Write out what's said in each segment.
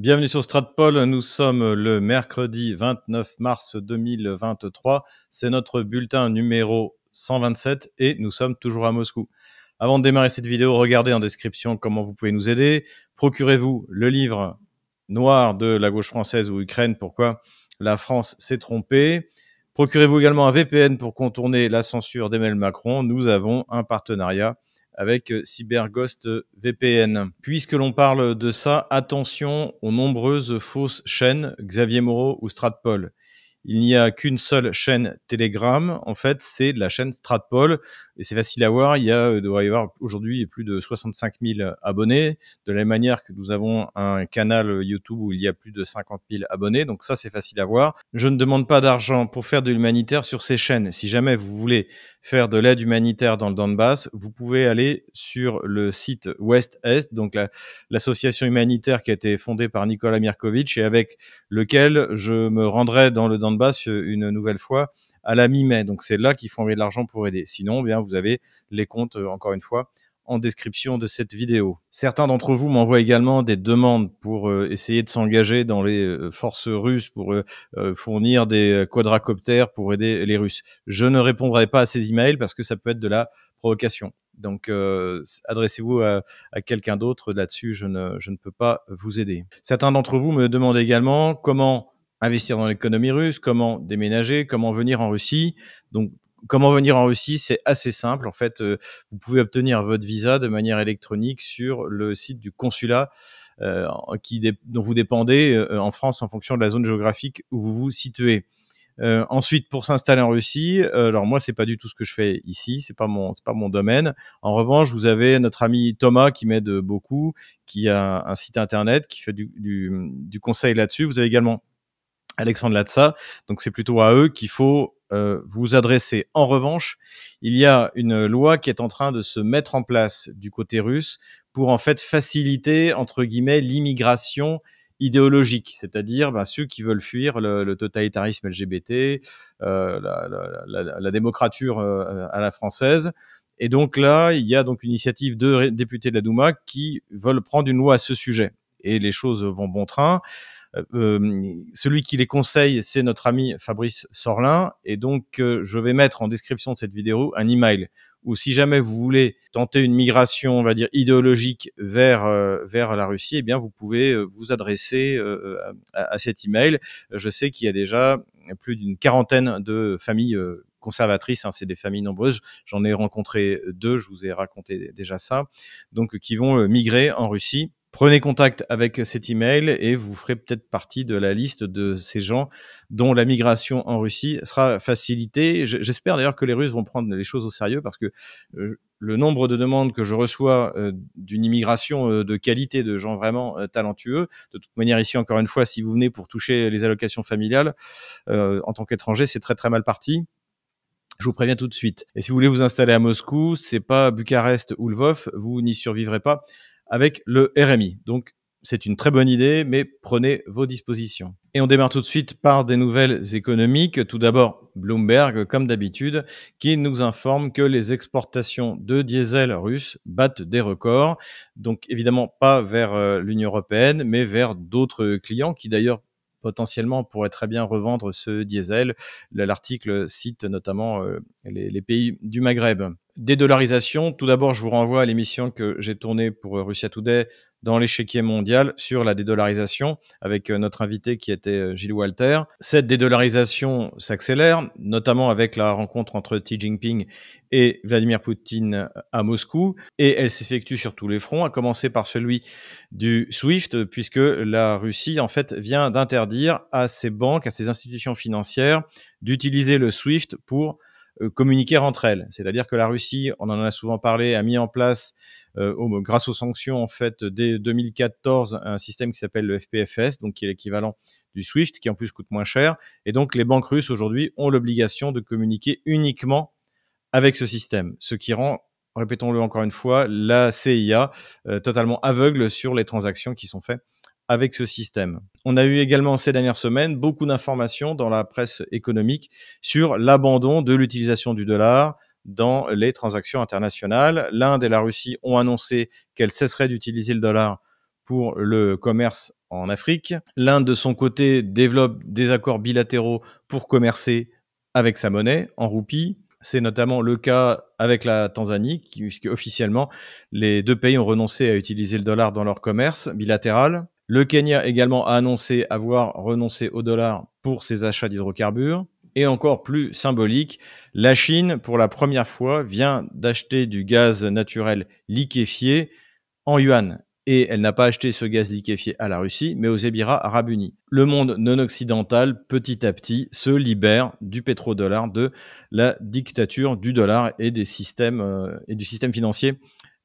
Bienvenue sur Stratpol. Nous sommes le mercredi 29 mars 2023. C'est notre bulletin numéro 127 et nous sommes toujours à Moscou. Avant de démarrer cette vidéo, regardez en description comment vous pouvez nous aider. Procurez-vous le livre noir de la gauche française ou Ukraine, pourquoi la France s'est trompée. Procurez-vous également un VPN pour contourner la censure d'Emmanuel Macron. Nous avons un partenariat avec euh, CyberGhost VPN. Puisque l'on parle de ça, attention aux nombreuses fausses chaînes Xavier Moreau ou Stratpol il n'y a qu'une seule chaîne Telegram. En fait, c'est la chaîne Stratpol et c'est facile à voir. Il y a, euh, doit y avoir aujourd'hui plus de 65 000 abonnés. De la même manière que nous avons un canal YouTube où il y a plus de 50 000 abonnés. Donc ça, c'est facile à voir. Je ne demande pas d'argent pour faire de l'humanitaire sur ces chaînes. Si jamais vous voulez faire de l'aide humanitaire dans le Donbass, vous pouvez aller sur le site West-Est, donc l'association humanitaire qui a été fondée par Nicolas Mirkovitch et avec lequel je me rendrai dans le Donbass une nouvelle fois à la mi-mai. Donc c'est là qu'il faut envoyer de l'argent pour aider. Sinon, eh bien vous avez les comptes, euh, encore une fois, en description de cette vidéo. Certains d'entre vous m'envoient également des demandes pour euh, essayer de s'engager dans les euh, forces russes, pour euh, fournir des quadracoptères pour aider les Russes. Je ne répondrai pas à ces emails parce que ça peut être de la provocation. Donc, adressez-vous à, à quelqu'un d'autre là-dessus. Je ne, je ne peux pas vous aider. Certains d'entre vous me demandent également comment investir dans l'économie russe, comment déménager, comment venir en Russie. Donc, Comment venir en Russie C'est assez simple. En fait, euh, vous pouvez obtenir votre visa de manière électronique sur le site du consulat euh, qui dont vous dépendez euh, en France en fonction de la zone géographique où vous vous situez. ensuite, pour s'installer en Russie, alors moi c'est pas du tout ce que je fais ici, c'est pas mon c'est pas mon domaine. En revanche, vous avez notre ami Thomas qui m'aide beaucoup, qui a un site internet, qui fait du, du, du conseil là-dessus. Vous avez également Alexandre Latsa, donc c'est plutôt à eux qu'il faut euh, vous adresser. En revanche, il y a une loi qui est en train de se mettre en place du côté russe pour en fait faciliter entre guillemets l'immigration idéologique, c'est-à-dire ben, ceux qui veulent fuir le, totalitarisme LGBT, euh, la, la, la, démocrature euh, à la française. Et donc là, il y a donc une initiative de députés de la Douma qui veulent prendre une loi à ce sujet. Et les choses vont bon train. Euh, euh, celui qui les conseille, c'est notre ami Fabrice Sorlin. Et donc, euh, je vais mettre en description de cette vidéo un email où si jamais vous voulez tenter une migration, on va dire idéologique vers vers la Russie, eh bien vous pouvez vous adresser à, à, cet email. Je sais qu'il y a déjà plus d'une quarantaine de familles conservatrices, hein, c'est des familles nombreuses. J'en ai rencontré deux, je vous ai raconté déjà ça, donc qui vont migrer en Russie Prenez contact avec cet email et vous ferez peut-être partie de la liste de ces gens dont la migration en Russie sera facilitée. J'espère d'ailleurs que les Russes vont prendre les choses au sérieux parce que euh, le nombre de demandes que je reçois euh, d'une immigration euh, de qualité, de gens vraiment talentueux, de toute manière ici encore une fois, si vous venez pour toucher les allocations familiales en tant qu'étranger, c'est très très mal parti. Je vous préviens tout de suite. Et si vous voulez vous installer à Moscou, c'est pas Bucarest ou Lvov, vous n'y survivrez pas avec le RMI. Donc, c'est une très bonne idée, mais prenez vos dispositions. Et on démarre tout de suite par des nouvelles économiques. Tout d'abord, Bloomberg, comme d'habitude, qui nous informe que les exportations de diesel russe battent des records. Donc évidemment pas vers euh, l'Union européenne, mais vers d'autres clients qui d'ailleurs potentiellement pourraient très bien revendre ce diesel. L'article cite notamment euh, les pays du Maghreb. Dédollarisation, tout d'abord, je vous renvoie à l'émission que j'ai tournée pour euh, Russia Today dans l'échiquier mondial sur la dédollarisation avec euh, notre invité qui était euh, Gilles Walter. Cette dédollarisation s'accélère, notamment avec la rencontre entre Xi Jinping et Vladimir Poutine à Moscou, et elle s'effectue sur tous les fronts, à commencer par celui du SWIFT, puisque la Russie, en fait, vient d'interdire à ses banques, à ses institutions financières, d'utiliser le SWIFT pour euh, communiquer entre elles. C'est-à-dire que la Russie, on en a souvent parlé, a mis en place, euh, grâce aux sanctions en fait dès 2014, un système qui s'appelle le FPFS, donc qui est l'équivalent du SWIFT, qui en plus coûte moins cher. Et donc les banques russes aujourd'hui ont l'obligation de communiquer uniquement avec ce système, ce qui rend répétons-le encore une fois, la CIA euh, totalement aveugle sur les transactions qui sont faites avec ce système. On a eu également ces dernières semaines beaucoup d'informations dans la presse économique sur l'abandon de l'utilisation du dollar dans les transactions internationales. L'Inde et la Russie ont annoncé qu'elles cesseraient d'utiliser le dollar pour le commerce en Afrique. L'Inde, de son côté, développe des accords bilatéraux pour commercer avec sa monnaie en roupie. C'est notamment le cas avec la Tanzanie, puisque officiellement, les deux pays ont renoncé à utiliser le dollar dans leur commerce bilatéral. Le Kenya également a annoncé avoir renoncé au dollar pour ses achats d'hydrocarbures. Et encore plus symbolique, la Chine, pour la première fois, vient d'acheter du gaz naturel liquéfié en yuan et elle n'a pas acheté ce gaz liquéfié à la Russie, mais aux Émirats arabes unis. Le monde non occidental, petit à petit, se libère du pétrodollar, de la dictature du dollar et des systèmes euh, et du système financier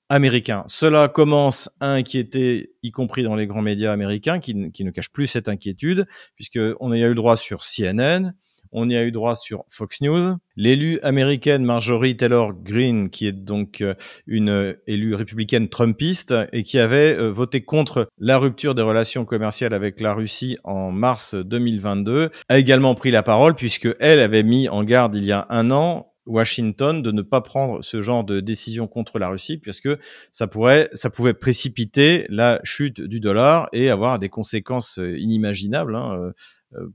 américain. Cela commence à inquiéter, y compris dans les grands médias américains, qui, ne cachent plus cette inquiétude, puisqu'on a eu droit sur CNN, on y a eu droit sur Fox News. L'élu américaine Marjorie Taylor Greene, qui est donc euh, une euh, élue républicaine trumpiste et qui avait euh, voté contre la rupture des relations commerciales avec la Russie en mars 2022, a également pris la parole puisque elle avait mis en garde il y a un an Washington de ne pas prendre ce genre de décision contre la Russie puisque ça pourrait ça pouvait précipiter la chute du dollar et avoir des conséquences inimaginables hein, euh,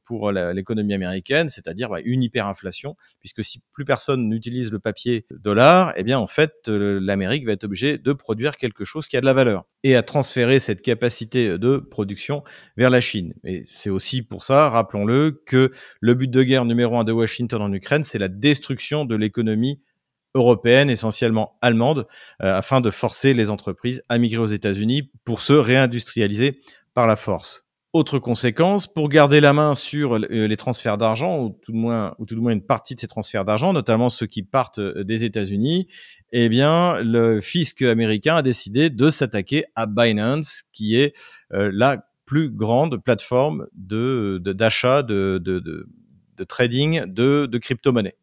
pour l'économie américaine, c'est-à-dire bah, une hyperinflation, puisque si plus personne n'utilise le papier dollar, eh bien en fait euh, l'Amérique va être obligée de produire quelque chose qui a de la valeur et à transférer cette capacité de production vers la Chine. Et c'est aussi pour ça, rappelons-le, que le but de guerre numéro un de Washington en Ukraine, c'est la destruction de l'économie européenne, essentiellement allemande, euh, afin de forcer les entreprises à migrer aux États-Unis pour se réindustrialiser par la force. Autre conséquence, pour garder la main sur euh, les transferts d'argent, ou tout de moins, ou tout moins une partie de ces transferts d'argent, notamment ceux qui partent euh, des États-Unis, eh bien, le fisc américain a décidé de s'attaquer à Binance, qui est euh, la plus grande plateforme de d'achat, de, de, de, de, trading de, de crypto-monnaies.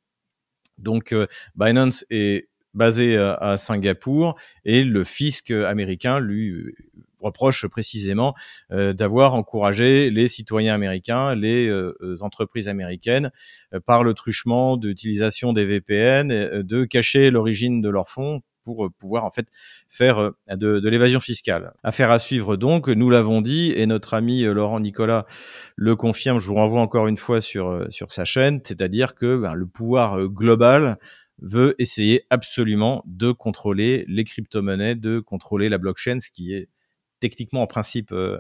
Donc, Binance est basé à Singapour et le fisc américain lui reproche précisément euh, d'avoir encouragé les citoyens américains, les euh, entreprises américaines, euh, par le truchement d'utilisation des VPN, de cacher l'origine de leurs fonds pour pouvoir en fait faire de, de l'évasion fiscale. Affaire à suivre donc, nous l'avons dit, et notre ami Laurent Nicolas le confirme, je vous renvoie encore une fois sur, sur sa chaîne, c'est-à-dire que ben, le pouvoir global veut essayer absolument de contrôler les crypto-monnaies, de contrôler la blockchain, ce qui est techniquement en principe euh,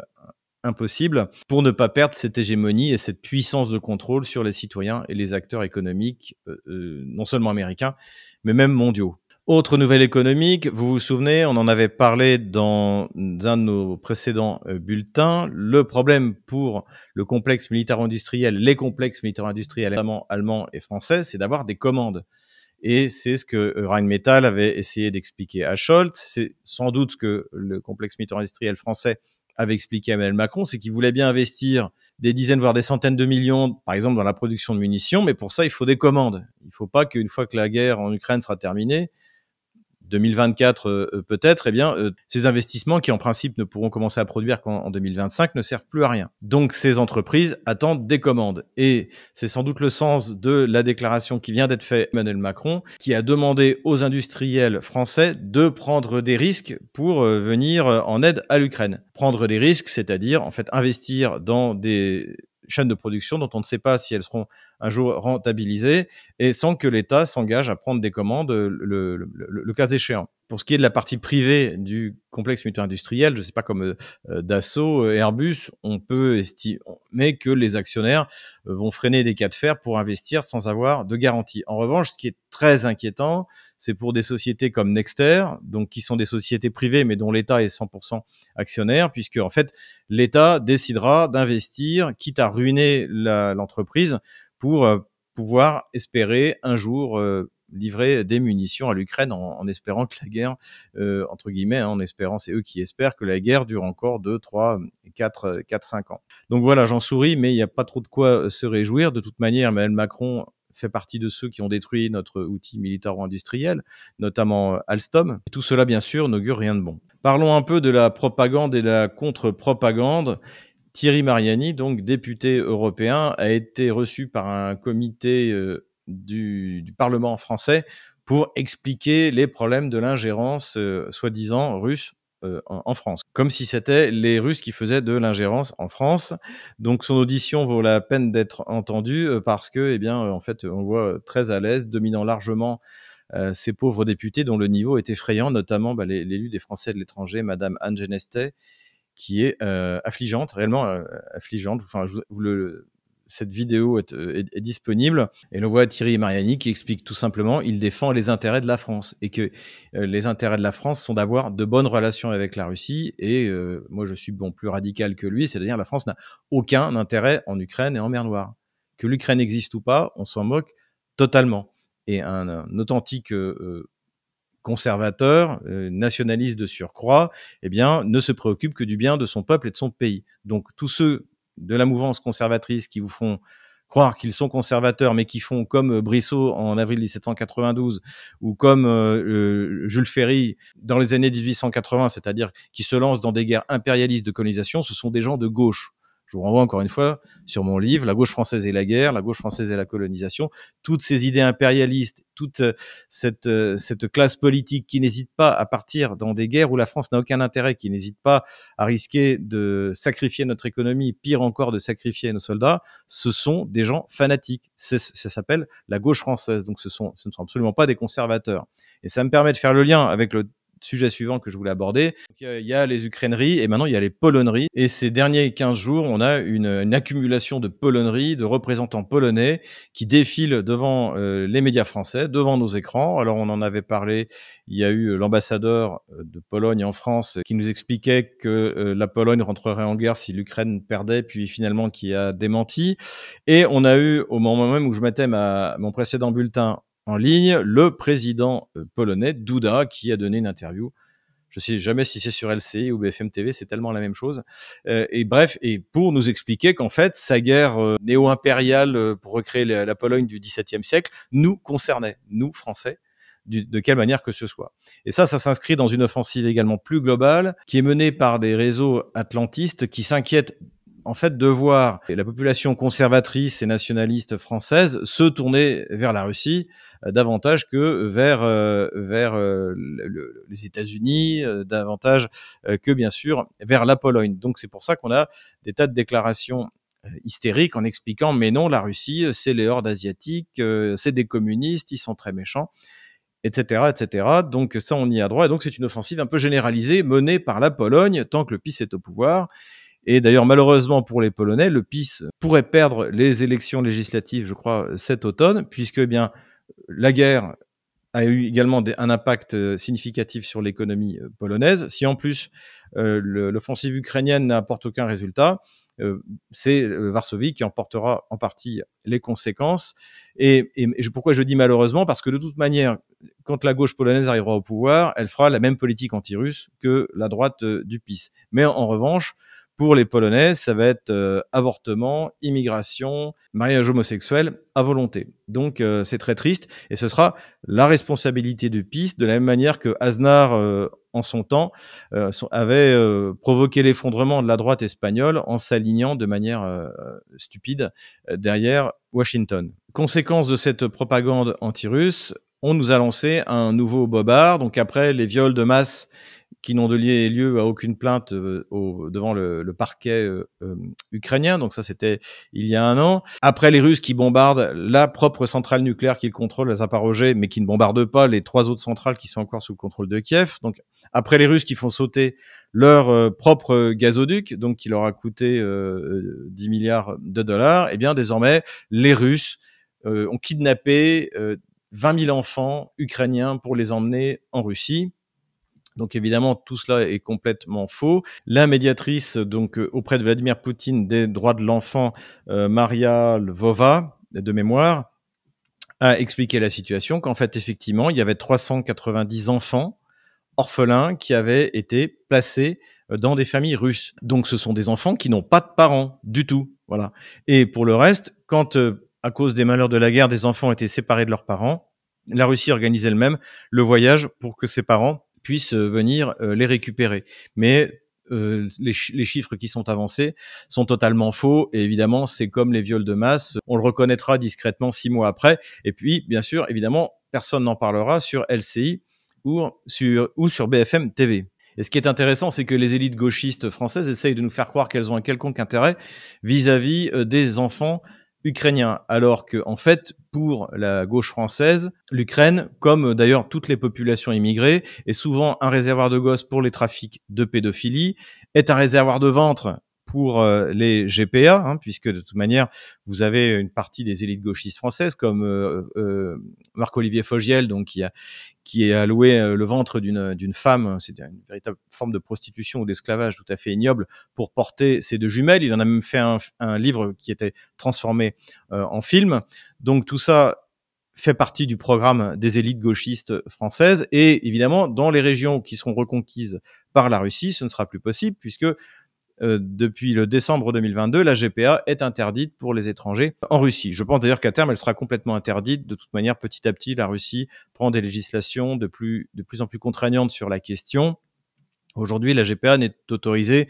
impossible, pour ne pas perdre cette hégémonie et cette puissance de contrôle sur les citoyens et les acteurs économiques, euh, euh, non seulement américains, mais même mondiaux. Autre nouvelle économique, vous vous souvenez, on en avait parlé dans un de nos précédents bulletins. Le problème pour le complexe militaire-industriel, les complexes militaires-industriels, notamment allemands et français, c'est d'avoir des commandes. Et c'est ce que euh, Rheinmetall avait essayé d'expliquer à Scholz. C'est sans doute ce que le complexe militaire industriel français avait expliqué à Emmanuel Macron, c'est qu'il voulait bien investir des dizaines, voire des centaines de millions, par exemple, dans la production de munitions, mais pour ça, il faut des commandes. Il ne faut pas qu'une fois que la guerre en Ukraine sera terminée, 2024 euh, euh, peut-être, eh bien, euh, ces investissements qui en principe ne pourront commencer à produire qu'en 2025 ne servent plus à rien. Donc ces entreprises attendent des commandes. Et c'est sans doute le sens de la déclaration qui vient d'être faite Emmanuel Macron, qui a demandé aux industriels français de prendre des risques pour venir en aide à l'Ukraine. Prendre des risques, c'est-à-dire en fait investir dans des chaînes de production dont on ne sait pas si elles seront un jour rentabilisées et sans que l'État s'engage à prendre des commandes le, le, cas échéant. Pour ce qui est de la partie privée du complexe militaire industriel, je ne sais pas comme euh, Dassault, euh, Airbus, on peut estimer que les actionnaires euh, vont freiner des cas de fer pour investir sans avoir de garantie. En revanche, ce qui est très inquiétant, c'est pour des sociétés comme Nexter, donc qui sont des sociétés privées mais dont l'État est 100% actionnaire, puisque en fait l'État décidera d'investir, quitte à ruiner l'entreprise, pour pouvoir espérer un jour livrer des munitions à l'Ukraine en, espérant que la guerre, euh, entre guillemets, hein, en espérant, c'est eux qui espèrent que la guerre dure encore 2, 3, 4, 4 5 ans. Donc voilà, j'en souris, mais il n'y a pas trop de quoi se réjouir. De toute manière, Emmanuel Macron fait partie de ceux qui ont détruit notre outil militaro-industriel, notamment Alstom. tout cela, bien sûr, n'augure rien de bon. Parlons un peu de la propagande et de la contre-propagande. Thierry Mariani, donc député européen, a été reçu par un comité euh, du, Parlement français pour expliquer les problèmes de l'ingérence euh, soi-disant russe euh, en, France, comme si c'était les Russes qui faisaient de l'ingérence en France. Donc son audition vaut la peine d'être entendue parce que, eh bien, en fait, on voit très à l'aise, dominant largement ces pauvres députés dont le niveau est effrayant, notamment bah, l'élu des Français de l'étranger, Madame Anne Genestet, qui est affligeante, réellement affligeante. Enfin, cette vidéo euh, est, disponible. Et l'on voit Thierry Mariani qui explique tout simplement il défend les intérêts de la France et que euh, les intérêts de la France sont d'avoir de bonnes relations avec la Russie. Et euh, moi, je suis bon plus radical que lui, c'est-à-dire la France n'a aucun intérêt en Ukraine et en mer Noire. Que l'Ukraine existe ou pas, on s'en moque totalement. Et un, authentique conservateur, nationaliste de surcroît, eh bien, ne se préoccupe que du bien de son peuple et de son pays. Donc tous ceux de la mouvance conservatrice qui vous font croire qu'ils sont conservateurs, mais qui font comme euh, Brissot en avril 1792 ou comme euh, euh, Jules Ferry dans les années 1880, c'est-à-dire qui se lancent dans des guerres impérialistes de colonisation, ce sont des gens de gauche. Je vous renvoie encore une fois sur mon livre, La gauche française et la guerre, la gauche française et la colonisation. Toutes ces idées impérialistes, toute euh, cette, euh, cette classe politique qui n'hésite pas à partir dans des guerres où la France n'a aucun intérêt, qui n'hésite pas à risquer de sacrifier notre économie, pire encore de sacrifier nos soldats, ce sont des gens fanatiques. Ça s'appelle la gauche française. Donc ce, sont, ce ne sont absolument pas des conservateurs. Et ça me permet de faire le lien avec le sujet suivant que je voulais aborder. il y a les ukraineries et maintenant il y a les polonneries. Et ces derniers 15 jours, on a une, accumulation de polonneries, de représentants polonais qui défilent devant euh, les médias français, devant nos écrans. Alors on en avait parlé, il y a eu l'ambassadeur euh, de Pologne en France qui nous expliquait que euh, la Pologne rentrerait en guerre si l'Ukraine perdait, puis finalement qui a démenti. Et on a eu, au moment même où je mettais ma, mon précédent bulletin en ligne le président euh, polonais Duda qui a donné une interview. Je sais jamais si c'est sur LCI ou BFM TV, c'est tellement la même chose. Euh, et bref, et pour nous expliquer qu'en fait, sa guerre euh, néo-impériale pour recréer la, Pologne du XVIIe siècle nous concernait, nous Français, de quelle manière que ce soit. Et ça, ça s'inscrit dans une offensive également plus globale, qui est menée par des réseaux atlantistes qui s'inquiètent en fait de voir la population conservatrice et nationaliste française se tourner vers la Russie euh, davantage que vers euh, vers euh, les États-Unis, davantage que bien sûr vers la Pologne. Donc c'est pour ça qu'on a des tas de déclarations hystériques en expliquant mais non la Russie c'est les hordes asiatiques, c'est des communistes, ils sont très méchants etc., etc. Donc ça, on y a droit. Et donc c'est une offensive un peu généralisée menée par la Pologne tant que le PiS est au pouvoir. Et d'ailleurs, malheureusement pour les Polonais, le PiS pourrait perdre les élections législatives, je crois, cet automne, puisque eh bien la guerre a eu également un impact euh, significatif sur l'économie euh, polonaise. Si en plus euh, l'offensive ukrainienne n'apporte aucun résultat, c'est Varsovie qui en portera en partie les conséquences. Et, pourquoi je dis malheureusement? Parce que de toute manière, quand la gauche polonaise arrivera au pouvoir, elle fera la même politique anti-russe que la droite du PiS. Mais en revanche, pour les Polonais, ça va être euh, avortement, immigration, mariage homosexuel à volonté. Donc euh, c'est très triste et ce sera la responsabilité du PIS de la même manière que Aznar euh, en son temps avait provoqué l'effondrement de la droite espagnole en s'alignant de manière stupide derrière Washington. Conséquence de cette propagande anti-russe, on nous a lancé un nouveau bobard. Donc après les viols de masse qui n'ont donné lieu à aucune plainte euh, au, devant le, le parquet euh, euh, ukrainien. Donc ça, c'était il y a un an. Après, les Russes qui bombardent la propre centrale nucléaire qu'ils contrôlent, la Zaporozhye, mais qui ne bombardent pas les trois autres centrales qui sont encore sous le contrôle de Kiev. Donc après les Russes qui font sauter leur propre gazoduc, donc qui leur a coûté 10 milliards de dollars, eh bien désormais les Russes ont kidnappé 20 000 enfants ukrainiens pour les emmener en Russie. Donc évidemment, tout cela est complètement faux. La médiatrice donc euh, auprès de Vladimir Poutine des droits de l'enfant, euh, Maria Lvova, de mémoire, a expliqué la situation qu'en fait effectivement, il y avait 390 enfants orphelins qui avaient été placés euh, dans des familles russes. Donc ce sont des enfants qui n'ont pas de parents du tout, voilà. Et pour le reste, quand à cause des malheurs de la guerre, des enfants étaient séparés de leurs parents, la Russie organisait elle-même le voyage pour que ces parents puissent euh, venir euh, les récupérer. Mais euh, les, chiffres qui sont avancés sont totalement faux et évidemment c'est comme les viols de masse, on le reconnaîtra discrètement six mois après et puis bien sûr évidemment personne n'en parlera sur LCI ou sur, BFM TV. Et ce qui est intéressant, c'est que les élites gauchistes françaises essayent de nous faire croire qu'elles ont un quelconque intérêt vis-à-vis -vis des enfants ukrainiens, alors que en fait, pour la gauche française, l'Ukraine, comme d'ailleurs toutes les populations immigrées, est souvent un réservoir de gosses pour les trafics de pédophilie, est un réservoir de ventre pour euh, les GPA, hein, puisque de toute manière, vous avez une partie des élites gauchistes françaises, comme euh, euh, Marc-Olivier Fogiel, donc qui a qui a alloué le ventre d'une femme, c'est une véritable forme de prostitution ou d'esclavage tout à fait ignoble, pour porter ces deux jumelles. Il en a même fait un, un livre qui était transformé en film. Donc tout ça fait partie du programme des élites gauchistes françaises. Et évidemment, dans les régions qui seront reconquises par la Russie, ce ne sera plus possible puisque euh, depuis le décembre 2022, la GPA est interdite pour les étrangers en Russie. Je pense d'ailleurs qu'à terme, elle sera complètement interdite. De toute manière, petit à petit, la Russie prend des législations de plus, de plus en plus contraignantes sur la question. Aujourd'hui, la GPA n'est autorisée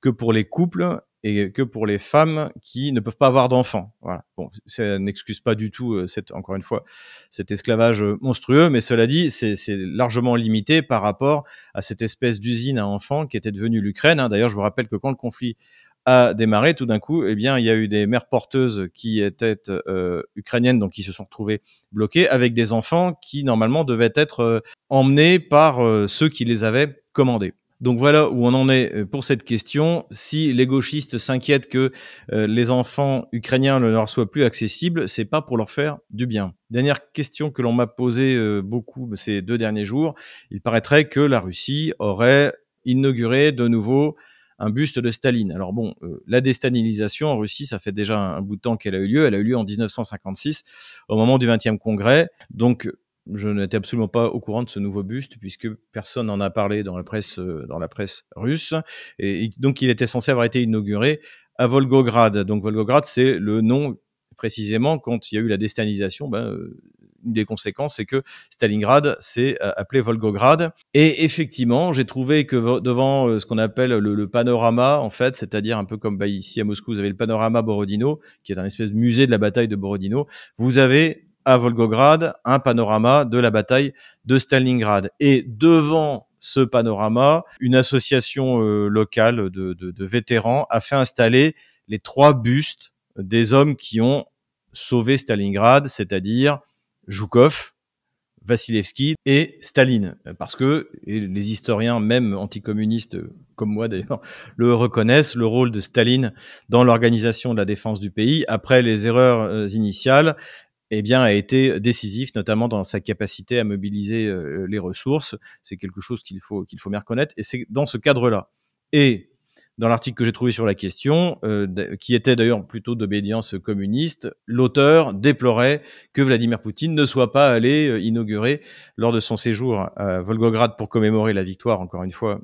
que pour les couples et que pour les femmes qui ne peuvent pas avoir d'enfants. Voilà. Bon, ça n'excuse pas du tout, euh, cette, encore une fois, cet esclavage euh, monstrueux, mais cela dit, c'est largement limité par rapport à cette espèce d'usine à enfants qui était devenue l'Ukraine. Hein. D'ailleurs, je vous rappelle que quand le conflit a démarré, tout d'un coup, eh bien, il y a eu des mères porteuses qui étaient euh, ukrainiennes, donc qui se sont retrouvées bloquées, avec des enfants qui normalement devaient être emmenés par ceux qui les avaient commandés. Donc voilà où on en est euh, pour cette question. Si les gauchistes s'inquiètent que euh, les enfants ukrainiens ne leur soient plus accessibles, c'est pas pour leur faire du bien. Dernière question que l'on m'a posée euh, beaucoup ces deux derniers jours. Il paraîtrait que la Russie aurait inauguré de nouveau un buste de Staline. Alors bon, la déstalinisation en Russie, ça fait déjà un, bout de temps qu'elle a eu lieu. Elle a eu lieu en 1956, au moment du 20e congrès. Donc je n'étais absolument pas au courant de ce nouveau buste puisque personne n'en a parlé dans la presse, euh, dans la presse russe. Et donc, il était censé avoir été inauguré à Volgograd. Donc, Volgograd, c'est le nom précisément quand il y a eu la déstalinisation. Ben, euh, une des conséquences, c'est que Stalingrad s'est euh, appelé Volgograd. Et effectivement, j'ai trouvé que devant ce qu'on appelle le, panorama, en fait, c'est-à-dire un peu comme bah, ici à Moscou, vous avez le panorama Borodino, qui est un espèce de musée de la bataille de Borodino. Vous avez à Volgograd un panorama de la bataille de Stalingrad. Et devant ce panorama, une association euh, locale de, vétérans a fait installer les trois bustes des hommes qui ont sauvé Stalingrad, c'est-à-dire Zhukov, Vassilevski et Staline, parce que les historiens, même anticommunistes comme moi d'ailleurs, le reconnaissent, le rôle de Staline dans l'organisation de la défense du pays. Après les erreurs euh, initiales, eh bien, a été décisif, notamment dans sa capacité à mobiliser euh, les ressources. C'est quelque chose qu'il faut, qu'il faut bien reconnaître. Et c'est dans ce cadre-là. Et dans l'article que j'ai trouvé sur la question, euh, qui était d'ailleurs plutôt d'obédience communiste, l'auteur déplorait que Vladimir Poutine ne soit pas allé euh, inaugurer lors de son séjour à Volgograd pour commémorer la victoire, encore une fois,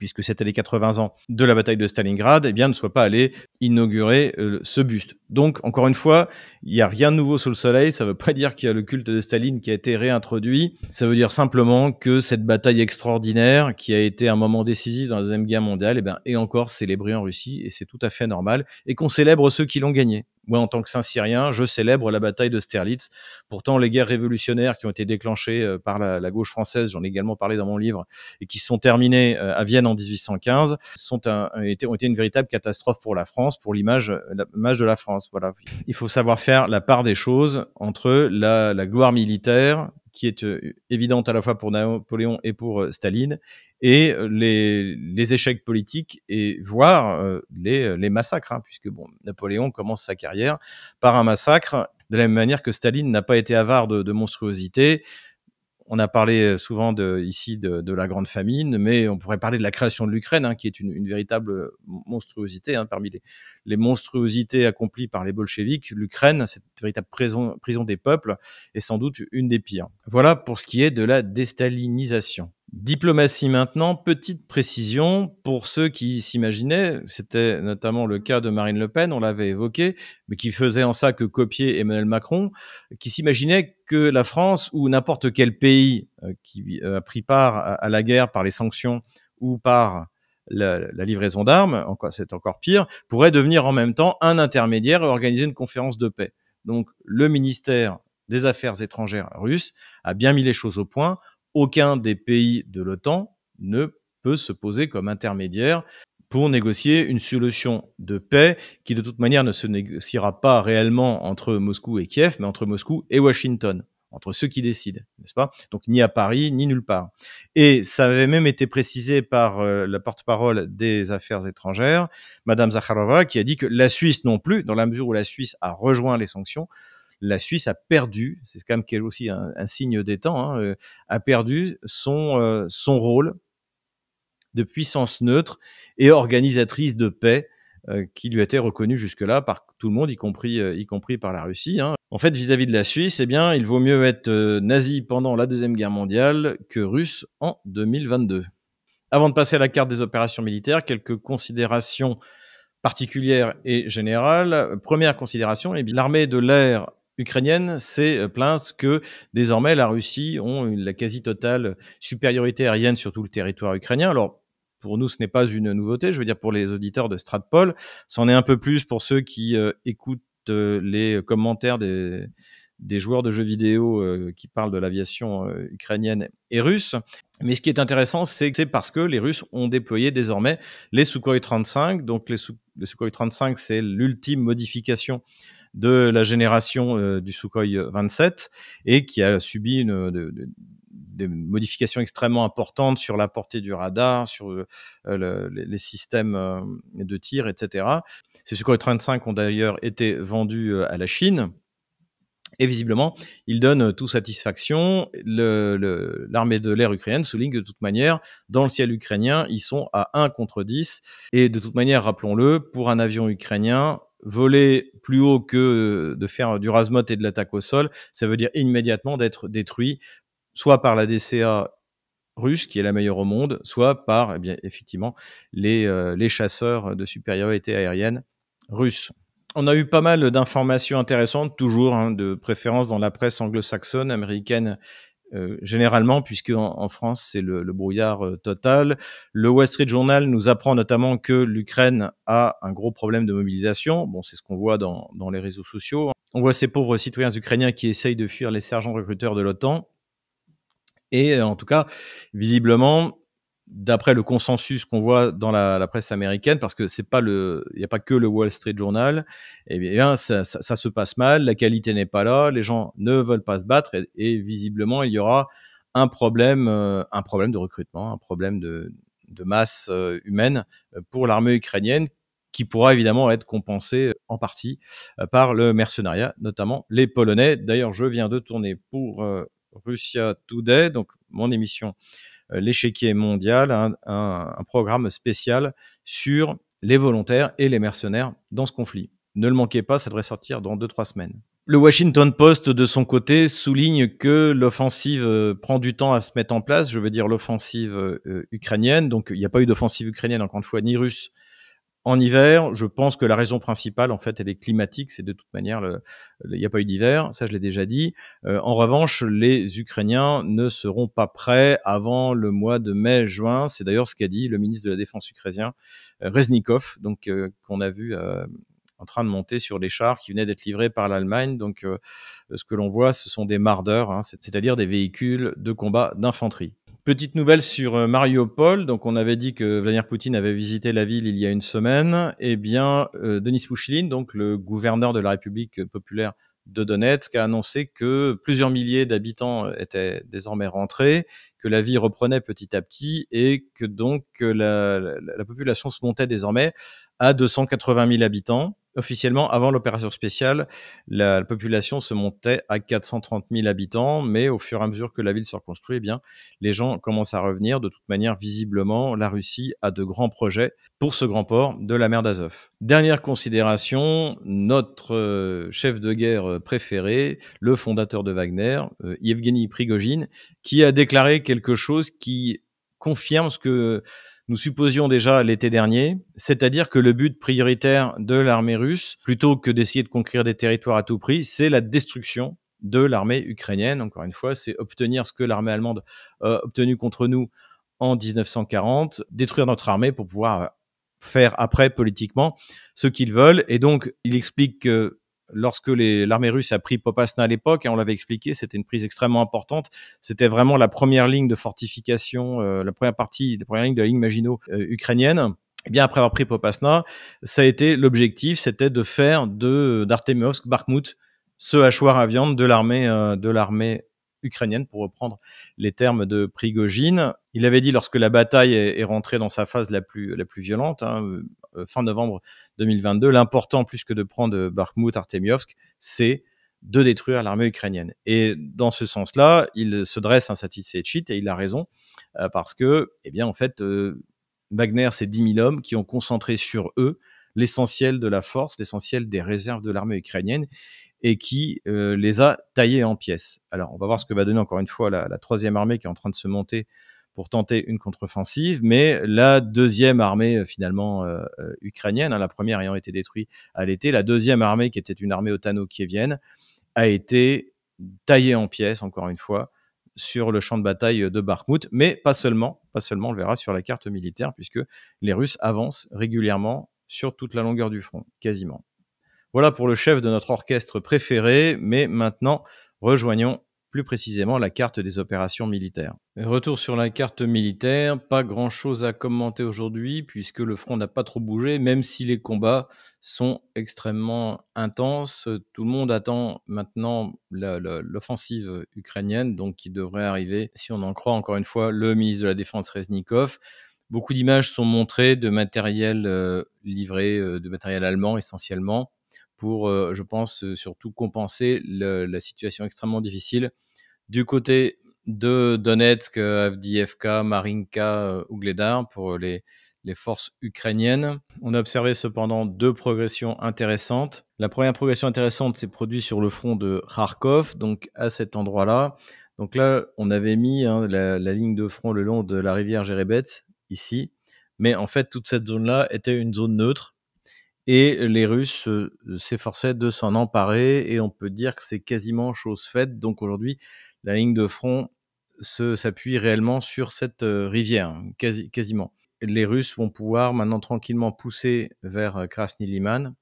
puisque c'était les 80 ans de la bataille de Stalingrad, eh bien, ne soit pas allé inaugurer euh, ce buste. Donc, encore une fois, il n'y a rien de nouveau sous le soleil. Ça ne veut pas dire qu'il y a le culte de Staline qui a été réintroduit. Ça veut dire simplement que cette bataille extraordinaire, qui a été un moment décisif dans la Deuxième Guerre mondiale, eh bien, est encore célébrée en Russie, et c'est tout à fait normal, et qu'on célèbre ceux qui l'ont gagnée. Moi, en tant que Saint-Syrien, je célèbre la bataille de Sterlitz. Pourtant, les guerres révolutionnaires qui ont été déclenchées euh, par la, gauche française, j'en ai également parlé dans mon livre, et qui sont terminées euh, à Vienne en 1815, sont un, ont, été, une véritable catastrophe pour la France, pour l'image, de la France. Voilà. Il faut savoir faire la part des choses entre la gloire militaire qui est évidente à la fois pour Napoléon et pour Staline, et les, échecs politiques et voire les, les massacres, hein, puisque Napoléon commence sa carrière par un massacre, de la même manière que Staline n'a pas été avare de, de monstruosité. On a parlé euh, souvent ici de, la grande famine, mais on pourrait parler de la création de l'Ukraine, hein, qui est une, véritable euh, monstruosité. Hein, parmi les, monstruosités accomplies par les bolcheviks, l'Ukraine, cette véritable prison, prison des peuples, est sans doute une des pires. Voilà pour ce qui est de la déstalinisation. Diplomatie maintenant, petite précision pour ceux qui s'imaginaient, c'était notamment le cas de Marine Le Pen, on l'avait évoqué, mais qui faisait en ça que copier Emmanuel Macron, qui s'imaginait que la France ou n'importe quel pays euh, qui euh, a pris part à la guerre par les sanctions ou par la, livraison d'armes, c'est encore pire, pourrait devenir en même temps un intermédiaire et organiser une conférence de paix. Donc le ministère des Affaires étrangères russe a bien mis les choses au point aucun des pays de l'OTAN ne peut se poser comme intermédiaire pour négocier une solution de paix qui de toute manière ne se négociera pas réellement entre Moscou et Kiev, mais entre Moscou et Washington, entre ceux qui décident, n'est-ce pas? Donc ni à Paris, ni nulle part. Et ça avait même été précisé par euh, la porte-parole des Affaires étrangères, Madame Zakharova, qui a dit que la Suisse non plus, dans la mesure où la Suisse a rejoint les sanctions, la Suisse a perdu, c'est quand même aussi un, signe des temps, hein, euh, a perdu son, euh, son rôle de puissance neutre et organisatrice de paix euh, qui lui été reconnue jusque-là par tout le monde, y compris, par la Russie. Hein. En fait, vis-à-vis de la Suisse, eh bien, il vaut mieux être nazi pendant la Deuxième Guerre mondiale que russe en 2022. Avant de passer à la carte des opérations militaires, quelques considérations particulières et générales. Première considération, eh l'armée de l'air ukrainienne s'est plainte que désormais la Russie ont la quasi-totale supériorité aérienne sur tout le territoire ukrainien. Alors pour nous, ce n'est pas une nouveauté. Je veux dire, pour les auditeurs de Stratpol, c'en est un peu plus pour ceux qui euh, écoutent euh, les commentaires des, joueurs de jeux vidéo euh, qui parlent de l'aviation ukrainienne et russe. Mais ce qui est intéressant, c'est que c'est parce que les Russes ont déployé désormais les Sukhoi 35. Donc les Sukhoi 35, c'est l'ultime modification de la génération du Sukhoi 27 et qui a subi une, de, des modifications extrêmement importantes sur la portée du radar, sur euh, les systèmes euh, de tir, etc. Ces Sukhoi 35 ont d'ailleurs été vendus euh, à la Chine. Et visiblement, ils donnent tout satisfaction. L'armée de l'air ukrainienne souligne de toute manière, dans le ciel ukrainien, ils sont à 1 contre 10. Et de toute manière, rappelons-le, pour un avion ukrainien, voler plus haut que de faire du rasmot et de l'attaque au sol, ça veut dire immédiatement d'être détruit soit par la DCA russe, qui est la meilleure au monde, soit par, eh bien, effectivement, les, euh, les chasseurs de supériorité aérienne russes. On a eu pas mal d'informations intéressantes, toujours hein, de préférence dans la presse anglo-saxonne, américaine euh, généralement, puisque en, France c'est le, le, brouillard euh, total. Le Wall Street Journal nous apprend notamment que l'Ukraine a un gros problème de mobilisation. Bon, c'est ce qu'on voit dans, dans les réseaux sociaux. On voit ces pauvres citoyens ukrainiens qui essayent de fuir les sergents recruteurs de l'OTAN. Et euh, en tout cas, visiblement, d'après le consensus qu'on voit dans la, presse américaine, parce que c'est pas le, il n'y a pas que le Wall Street Journal, eh bien, ça, ça, se passe mal, la qualité n'est pas là, les gens ne veulent pas se battre, et, visiblement, il y aura un problème, euh, un problème de recrutement, un problème de, masse euh, humaine pour l'armée ukrainienne, qui pourra évidemment être compensé en partie par le mercenariat, notamment les Polonais. D'ailleurs, je viens de tourner pour Russia Today, donc mon émission euh, L'échiquier mondial, un, un, un, programme spécial sur les volontaires et les mercenaires dans ce conflit. Ne le manquez pas, ça devrait sortir dans 2-3 semaines. Le Washington Post, de son côté, souligne que l'offensive euh, prend du temps à se mettre en place, je veux dire l'offensive euh, ukrainienne. Donc, il n'y a pas eu d'offensive ukrainienne, encore une fois, ni russe, en hiver, je pense que la raison principale, en fait, elle est climatique. C'est de toute manière, il n'y a pas eu d'hiver, ça je l'ai déjà dit. Euh, en revanche, les Ukrainiens ne seront pas prêts avant le mois de mai-juin. C'est d'ailleurs ce qu'a dit le ministre de la Défense ukrainien, euh, Reznikov, donc euh, qu'on a vu en train de monter sur des chars qui venaient d'être livrés par l'Allemagne. Donc, ce que l'on voit, ce sont des mardeurs, hein, c'est-à-dire des véhicules de combat d'infanterie. Petite nouvelle sur euh, Mariupol. Donc, on avait dit que Vladimir Poutine avait visité la ville il y a une semaine. Eh bien, euh, Denis Pouchilin, donc le gouverneur de la République populaire de Donetsk, a annoncé que plusieurs milliers d'habitants étaient désormais rentrés, que la vie reprenait petit à petit et que donc la population se montait désormais à 280 000 habitants. Officiellement, avant l'opération spéciale, la, la, population se montait à 430 000 habitants, mais au fur et à mesure que la ville se reconstruit, eh bien, les gens commencent à revenir. De toute manière, visiblement, la Russie a de grands projets pour ce grand port de la mer d'Azov. Dernière considération, notre euh, chef de guerre préféré, le fondateur de Wagner, euh, Yevgeny Prigogine, qui a déclaré quelque chose qui confirme ce que nous supposions déjà l'été dernier, c'est-à-dire que le but prioritaire de l'armée russe, plutôt que d'essayer de conquérir des territoires à tout prix, c'est la destruction de l'armée ukrainienne. Encore une fois, c'est obtenir ce que l'armée allemande a obtenu contre nous en 1940, détruire notre armée pour pouvoir faire après politiquement ce qu'ils veulent. Et donc, il explique que lorsque l'armée russe a pris Popasna à l'époque, hein, on l'avait expliqué, c'était une prise extrêmement importante. C'était vraiment la première ligne de fortification, euh, la première partie, la première ligne de la ligne Maginot euh, ukrainienne. Et eh bien après avoir pris Popasna, ça a été l'objectif, c'était de faire de d'Artemovsk, Bakhmut, ce hachoir à viande de l'armée de l'armée ukrainienne, pour reprendre les termes de Prigogine. Il avait dit lorsque la bataille est, rentrée dans sa phase la plus, la plus violente, hein, euh, fin novembre 2022, l'important, plus que de prendre Bakhmut, Artemiovsk, c'est de détruire l'armée ukrainienne. Et dans ce sens-là, il se dresse insatisfait de cheat, et il a raison, euh, parce que, eh bien, en fait, euh, Wagner, c'est 10 000 hommes qui ont concentré sur eux l'essentiel de la force, l'essentiel des réserves de l'armée ukrainienne et qui euh, les a taillés en pièces. Alors, on va voir ce que va donner encore une fois la, troisième armée qui est en train de se monter pour tenter une contre-offensive, mais la deuxième armée euh, finalement euh, ukrainienne, hein, la première ayant été détruite à l'été, la deuxième armée qui était une armée otano-kievienne a été taillée en pièces, encore une fois, sur le champ de bataille de Bakhmut, mais pas seulement, pas seulement, on le verra sur la carte militaire, puisque les Russes avancent régulièrement sur toute la longueur du front, quasiment. Voilà pour le chef de notre orchestre préféré, mais maintenant rejoignons plus précisément la carte des opérations militaires. Retour sur la carte militaire, pas grand chose à commenter aujourd'hui puisque le front n'a pas trop bougé, même si les combats sont extrêmement intenses. Tout le monde attend maintenant l'offensive ukrainienne, donc qui devrait arriver, si on en croit encore une fois le ministre de la Défense Reznikov. Beaucoup d'images sont montrées de matériel euh, livré, euh, de matériel allemand essentiellement pour, euh, je pense, euh, surtout compenser la situation extrêmement difficile du côté de Donetsk, Avdiivka, Marinka, Ougledar pour les, forces ukrainiennes. On a observé cependant deux progressions intéressantes. La première progression intéressante s'est produite sur le front de Kharkov, donc à cet endroit-là. Donc là, on avait mis hein, la, la, ligne de front le long de la rivière Jérebet, ici. Mais en fait, toute cette zone-là était une zone neutre et les Russes s'efforçaient de s'en emparer et on peut dire que c'est quasiment chose faite. Donc aujourd'hui, la ligne de front s'appuie réellement sur cette rivière, quasi, quasiment. Les Russes vont pouvoir maintenant tranquillement pousser vers Krasny Liman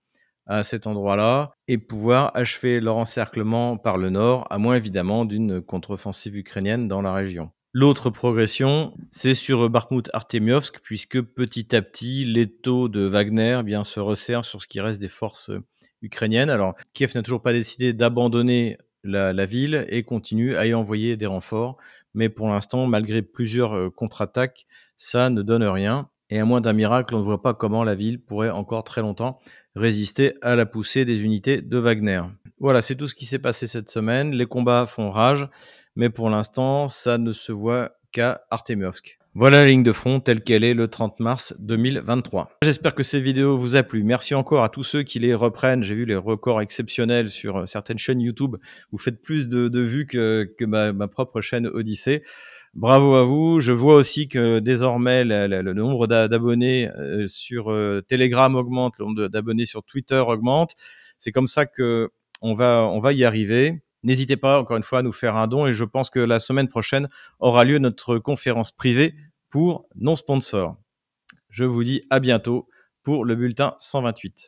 à cet endroit-là et pouvoir achever leur encerclement par le nord, à moins évidemment d'une contre-offensive ukrainienne dans la région. L'autre progression, c'est sur Bakhmut Artemiovsk, puisque petit à petit, les taux de Wagner eh bien, se resserrent sur ce qui reste des forces ukrainiennes. Alors, Kiev n'a toujours pas décidé d'abandonner la, ville et continue à y envoyer des renforts. Mais pour l'instant, malgré plusieurs euh, contre-attaques, ça ne donne rien. Et à moins d'un miracle, on ne voit pas comment la ville pourrait encore très longtemps résister à la poussée des unités de Wagner. Voilà, c'est tout ce qui s'est passé cette semaine. Les combats font rage mais pour l'instant, ça ne se voit qu'à Artemiovsk. Voilà la ligne de front telle qu'elle est le 30 mars 2023. J'espère que cette vidéo vous a plu. Merci encore à tous ceux qui les reprennent. J'ai vu les records exceptionnels sur euh, certaines chaînes YouTube. Vous faites plus de, vues que, ma, propre chaîne Odyssée. Bravo à vous. Je vois aussi que désormais le, nombre d'abonnés euh, sur euh, Telegram augmente, le nombre d'abonnés sur Twitter augmente. C'est comme ça que on va, on va y arriver. N'hésitez pas, encore une fois, à nous faire un don et je pense que la semaine prochaine aura lieu notre conférence privée pour non-sponsors. Je vous dis à bientôt pour le bulletin 128.